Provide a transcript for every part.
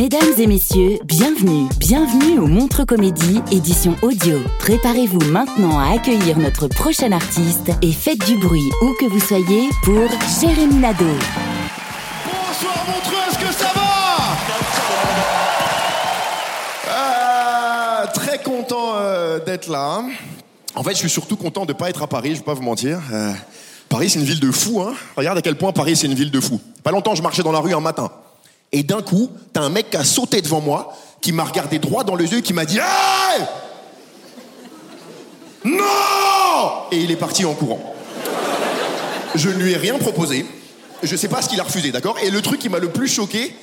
Mesdames et messieurs, bienvenue, bienvenue au Montre Comédie, édition audio. Préparez-vous maintenant à accueillir notre prochain artiste et faites du bruit où que vous soyez pour Jérémy Nadeau. Bonsoir Montreux, est-ce que ça va? Euh, Très content euh, d'être là. En fait, je suis surtout content de ne pas être à Paris, je vais pas vous mentir. Euh, Paris, c'est une ville de fous. Hein. Regarde à quel point Paris, c'est une ville de fous. Pas longtemps, je marchais dans la rue un matin. Et d'un coup, t'as un mec qui a sauté devant moi, qui m'a regardé droit dans les yeux et qui m'a dit Hey Non Et il est parti en courant. Je ne lui ai rien proposé. Je sais pas ce qu'il a refusé, d'accord? Et le truc qui m'a le plus choqué,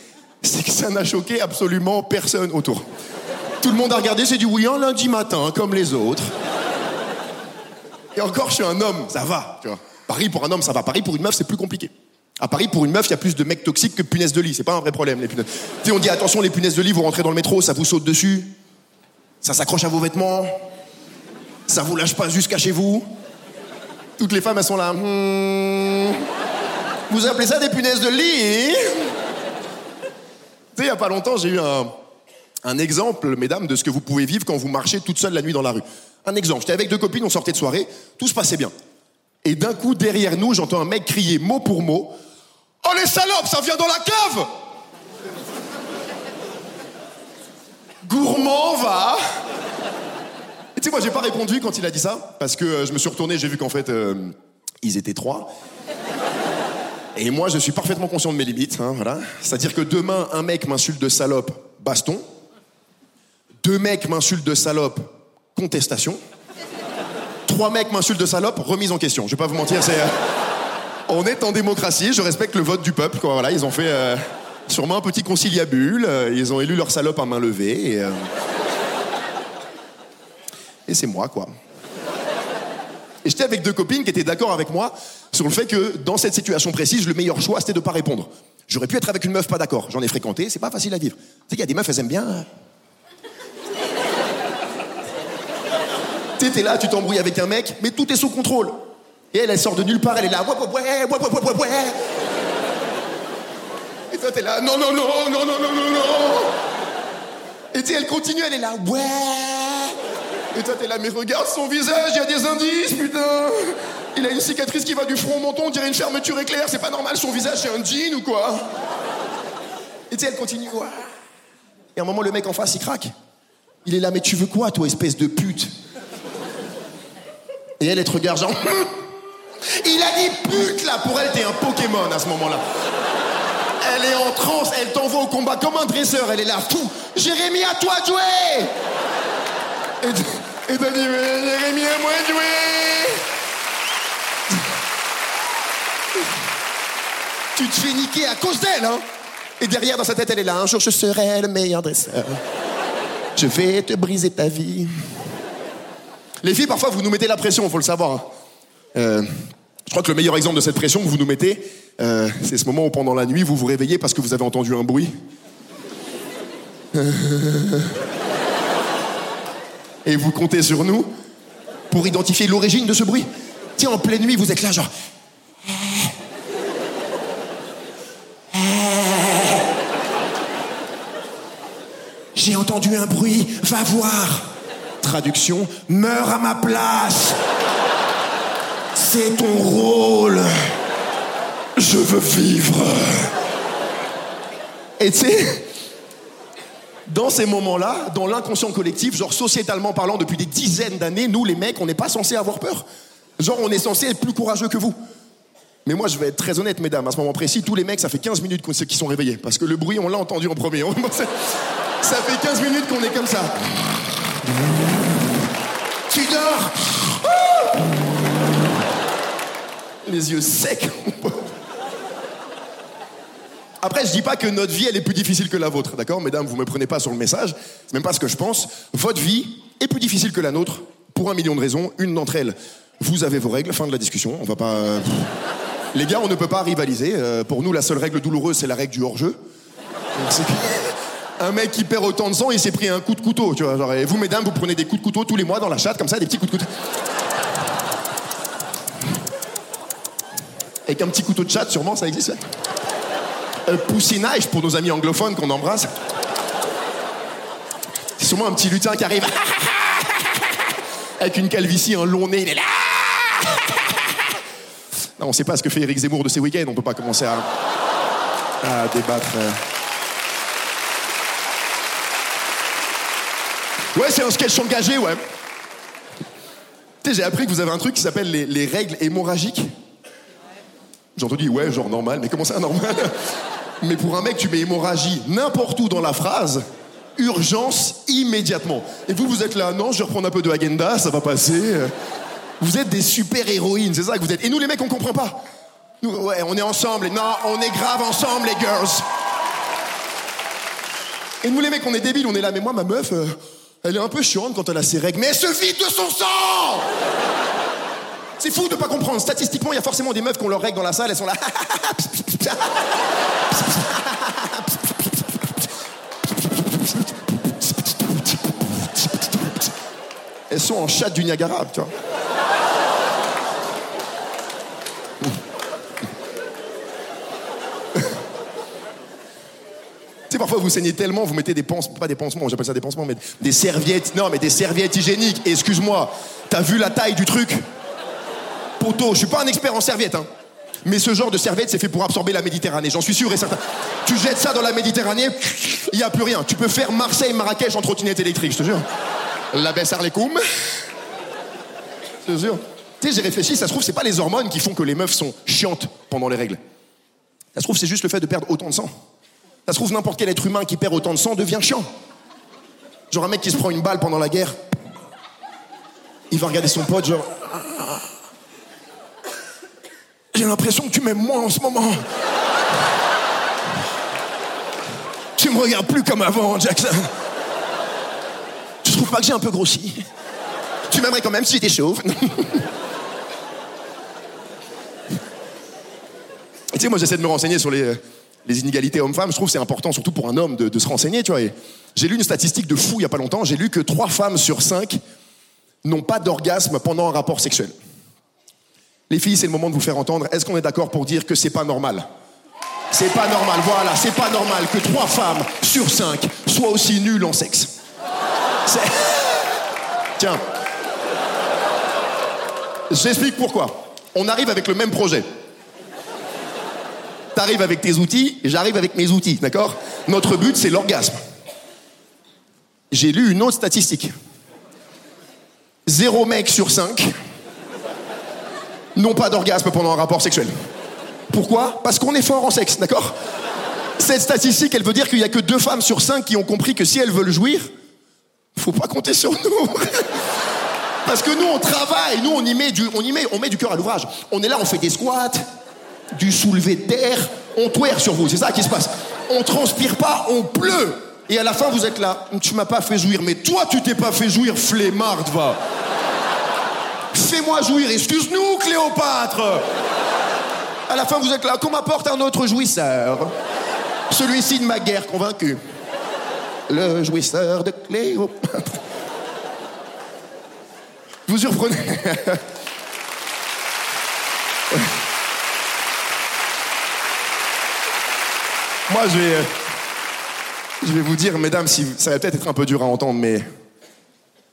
c'est que ça n'a choqué absolument personne autour. Tout le monde a regardé, c'est dit oui, un lundi matin, comme les autres. Et encore, je suis un homme, ça va, tu vois. Paris pour un homme, ça va. Paris pour une meuf, c'est plus compliqué. À Paris, pour une meuf, il y a plus de mecs toxiques que punaises de lit. C'est pas un vrai problème, les punaises. Tu sais, on dit attention, les punaises de lit, vous rentrez dans le métro, ça vous saute dessus. Ça s'accroche à vos vêtements. Ça vous lâche pas jusqu'à chez vous. Toutes les femmes, elles sont là. Hmm. Vous appelez ça des punaises de lit? Tu sais, il y a pas longtemps, j'ai eu un exemple, mesdames, de ce que vous pouvez vivre quand vous marchez toute seule la nuit dans la rue. Un exemple, j'étais avec deux copines, on sortait de soirée, tout se passait bien. Et d'un coup, derrière nous, j'entends un mec crier mot pour mot Oh les salopes, ça vient dans la cave Gourmand va Et tu sais, moi, j'ai pas répondu quand il a dit ça, parce que euh, je me suis retourné, j'ai vu qu'en fait, euh, ils étaient trois. Et moi, je suis parfaitement conscient de mes limites, hein, voilà. C'est-à-dire que demain, un mec m'insulte de salope, baston. Deux mecs m'insultent de salope, contestation. Trois mecs m'insultent de salope, remise en question. Je vais pas vous mentir, c'est. euh, on est en démocratie, je respecte le vote du peuple, quoi. Voilà, ils ont fait euh, sûrement un petit conciliabule, euh, ils ont élu leur salope à main levée, et. euh, Et c'est moi, quoi. Et j'étais avec deux copines qui étaient d'accord avec moi sur le fait que dans cette situation précise, le meilleur choix c'était de pas répondre. J'aurais pu être avec une meuf pas d'accord. J'en ai fréquenté, c'est pas facile à vivre. Tu sais qu'il y a des meufs, elles aiment bien. sais, t'es là, tu t'embrouilles avec un mec, mais tout est sous contrôle. Et elle, elle sort de nulle part, elle est là. ouais, ouais, ouais, ouais, ouais. Et toi, t'es là. Non, non, non, non, non, non, non, non. Et tu elle continue, elle est là. Ouais. Et toi, t'es là, mais regarde son visage, il y a des indices, putain. Il a une cicatrice qui va du front au menton, on dirait une fermeture éclair. C'est pas normal, son visage, c'est un jean ou quoi? Et tu elle continue. Ouais. Et à un moment, le mec en face, il craque. Il est là, mais tu veux quoi, toi, espèce de pute? Et elle, elle te regarde genre. Il a dit pute, là Pour elle, t'es un Pokémon à ce moment-là. Elle est en transe, elle t'envoie au combat comme un dresseur, elle est là, fou Jérémy, à toi jouer Et t'as dit, Jérémy, à moi jouer Tu te fais niquer à cause d'elle, hein Et derrière, dans sa tête, elle est là, un jour, je serai le meilleur dresseur. Je vais te briser ta vie. Les filles, parfois, vous nous mettez la pression, faut le savoir. Euh, je crois que le meilleur exemple de cette pression que vous nous mettez, euh, c'est ce moment où pendant la nuit, vous vous réveillez parce que vous avez entendu un bruit. Et vous comptez sur nous pour identifier l'origine de ce bruit. Tiens, en pleine nuit, vous êtes là, genre. J'ai entendu un bruit, va voir. Traduction, meurs à ma place. C'est ton rôle. Je veux vivre. Et tu sais, dans ces moments-là, dans l'inconscient collectif, genre sociétalement parlant, depuis des dizaines d'années, nous les mecs, on n'est pas censé avoir peur. Genre, on est censé être plus courageux que vous. Mais moi, je vais être très honnête, mesdames, à ce moment précis, tous les mecs, ça fait 15 minutes qu'ils sont réveillés. Parce que le bruit, on l'a entendu en premier. ça fait 15 minutes qu'on est comme ça. Tu dors Les yeux secs. Après, je dis pas que notre vie, elle est plus difficile que la vôtre, d'accord Mesdames, vous me prenez pas sur le message, c'est même pas ce que je pense. Votre vie est plus difficile que la nôtre, pour un million de raisons. Une d'entre elles, vous avez vos règles, fin de la discussion, on va pas... Les gars, on ne peut pas rivaliser. Euh, pour nous, la seule règle douloureuse, c'est la règle du hors-jeu. Un mec qui perd autant de sang, il s'est pris un coup de couteau, tu vois. et vous, mesdames, vous prenez des coups de couteau tous les mois dans la chatte, comme ça, des petits coups de couteau. Avec un petit couteau de chatte, sûrement, ça existe. Un poussinage pour nos amis anglophones qu'on embrasse. C'est sûrement un petit lutin qui arrive. Avec une calvitie, un long nez, il est là. Non, on sait pas ce que fait Eric Zemmour de ses week-ends, on peut pas commencer à, débattre. Euh. Ouais, c'est un sketch engagé, ouais. Tu j'ai appris que vous avez un truc qui s'appelle les, règles hémorragiques. J'ai entendu, ouais, genre normal, mais comment ça, normal Mais pour un mec, tu mets hémorragie n'importe où dans la phrase, urgence immédiatement. Et vous, vous êtes là, non, je vais reprendre un peu de agenda, ça va passer. Vous êtes des super héroïnes, c'est ça que vous êtes. Et nous, les mecs, on comprend pas. Nous, ouais, on est ensemble. non, on est grave ensemble, les girls. Et nous, les mecs, on est débiles, on est là. Mais moi, ma meuf, euh, elle est un peu chiante quand elle a ses règles. Mais elle se vide de son sang C'est fou de pas comprendre. Statistiquement, il y a forcément des meufs qui ont leurs règles dans la salle, elles sont là. Elles sont en chat du Niagara, tu vois. parfois vous saignez tellement, vous mettez des pansements, pas des pansements, j'appelle ça des pansements, mais des serviettes, non, mais des serviettes hygiéniques. Excuse-moi, t'as vu la taille du truc? Poteau, je suis pas un expert en serviettes, hein. Mais ce genre de serviette, c'est fait pour absorber la Méditerranée, j'en suis sûr et certain. Tu jettes ça dans la Méditerranée, il y a plus rien. Tu peux faire Marseille-Marrakech en trottinette électrique, je te jure. La baisse Arlecoum. Je te jure. Tu sais, j'ai réfléchi, ça se trouve, c'est pas les hormones qui font que les meufs sont chiantes pendant les règles. Ça se trouve, c'est juste le fait de perdre autant de sang. Ça se trouve, n'importe quel être humain qui perd autant de sang devient chiant. Genre un mec qui se prend une balle pendant la guerre, il va regarder son pote, genre. J'ai l'impression que tu m'aimes moins en ce moment. tu me regardes plus comme avant, Jackson. Tu trouves pas que j'ai un peu grossi? Tu m'aimerais quand même si j'étais chauve. tu sais, moi j'essaie de me renseigner sur les euh, inégalités hommes-femmes, je trouve c'est important, surtout pour un homme, de, se renseigner, tu vois. J'ai lu une statistique de fou il y a pas longtemps, j'ai lu que trois femmes sur cinq n'ont pas d'orgasme pendant un rapport sexuel. Les filles, c'est le moment de vous faire entendre. Est-ce qu'on est, d'accord pour dire que c'est pas normal? C'est pas normal, voilà, c'est pas normal que trois femmes sur cinq soient aussi nulles en sexe. Tiens. J'explique pourquoi. On arrive avec le même projet t'arrives avec tes outils, j'arrive avec mes outils, d'accord? Notre but, c'est l'orgasme. J'ai lu une autre statistique. Zéro mec sur cinq n'ont pas d'orgasme pendant un rapport sexuel. Pourquoi Parce qu'on est fort en sexe, d'accord Cette statistique, elle veut dire qu'il n'y a que deux femmes sur cinq qui ont compris que si elles veulent jouir, faut pas compter sur nous. Parce que nous, on travaille, nous, on y met du, on y met, on met du cœur à l'ouvrage. On est là, on fait des squats, du soulevé de terre, on twerk sur vous, c'est ça qui se passe. On transpire pas, on pleut. Et à la fin, vous êtes là, tu m'as pas fait jouir, mais toi, tu t'es pas fait jouir, flemmarde, va. Fais-moi jouir, excuse-nous, Cléopâtre. À la fin, vous êtes là, qu'on m'apporte un autre jouisseur. Celui-ci de ma guerre convaincu. Le jouisseur de Cléopâtre. Vous surprenez Moi, je vais, je vais vous dire, mesdames, si, ça va peut-être être un peu dur à entendre, mais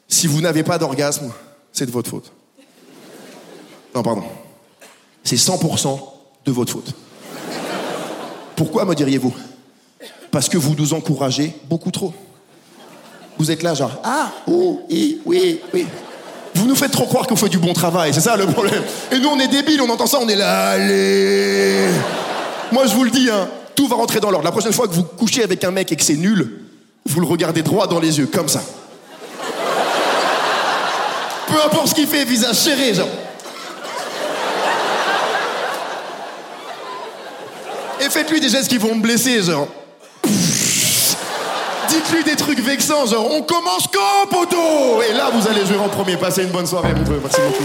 si vous n'avez pas d'orgasme, c'est de votre faute. Non, pardon. c'est 100% de votre faute. Pourquoi, me diriez-vous? Parce que vous nous encouragez beaucoup trop. Vous êtes là, genre, ah, oui, oui, oui. Vous nous faites trop croire qu'on fait du bon travail, c'est ça le problème. Et nous, on est débiles, on entend ça, on est là, allez. Moi, je vous le dis, hein, tout va rentrer dans l'ordre. La prochaine fois que vous couchez avec un mec et que c'est nul, vous le regardez droit dans les yeux, comme ça. Peu importe ce qu'il fait, visage serré, genre. Faites-lui des gestes qui vont me blesser, genre. Dites-lui des trucs vexants, genre on commence quand, poteau Et là, vous allez jouer en premier. Passez une bonne soirée, vous Merci beaucoup.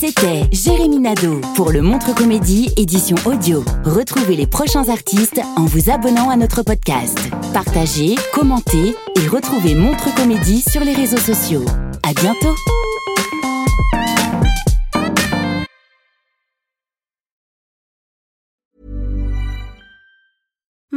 C'était Jérémy Nadeau pour le Montre Comédie édition audio. Retrouvez les prochains artistes en vous abonnant à notre podcast. Partagez, commentez et retrouvez Montre Comédie sur les réseaux sociaux. À bientôt.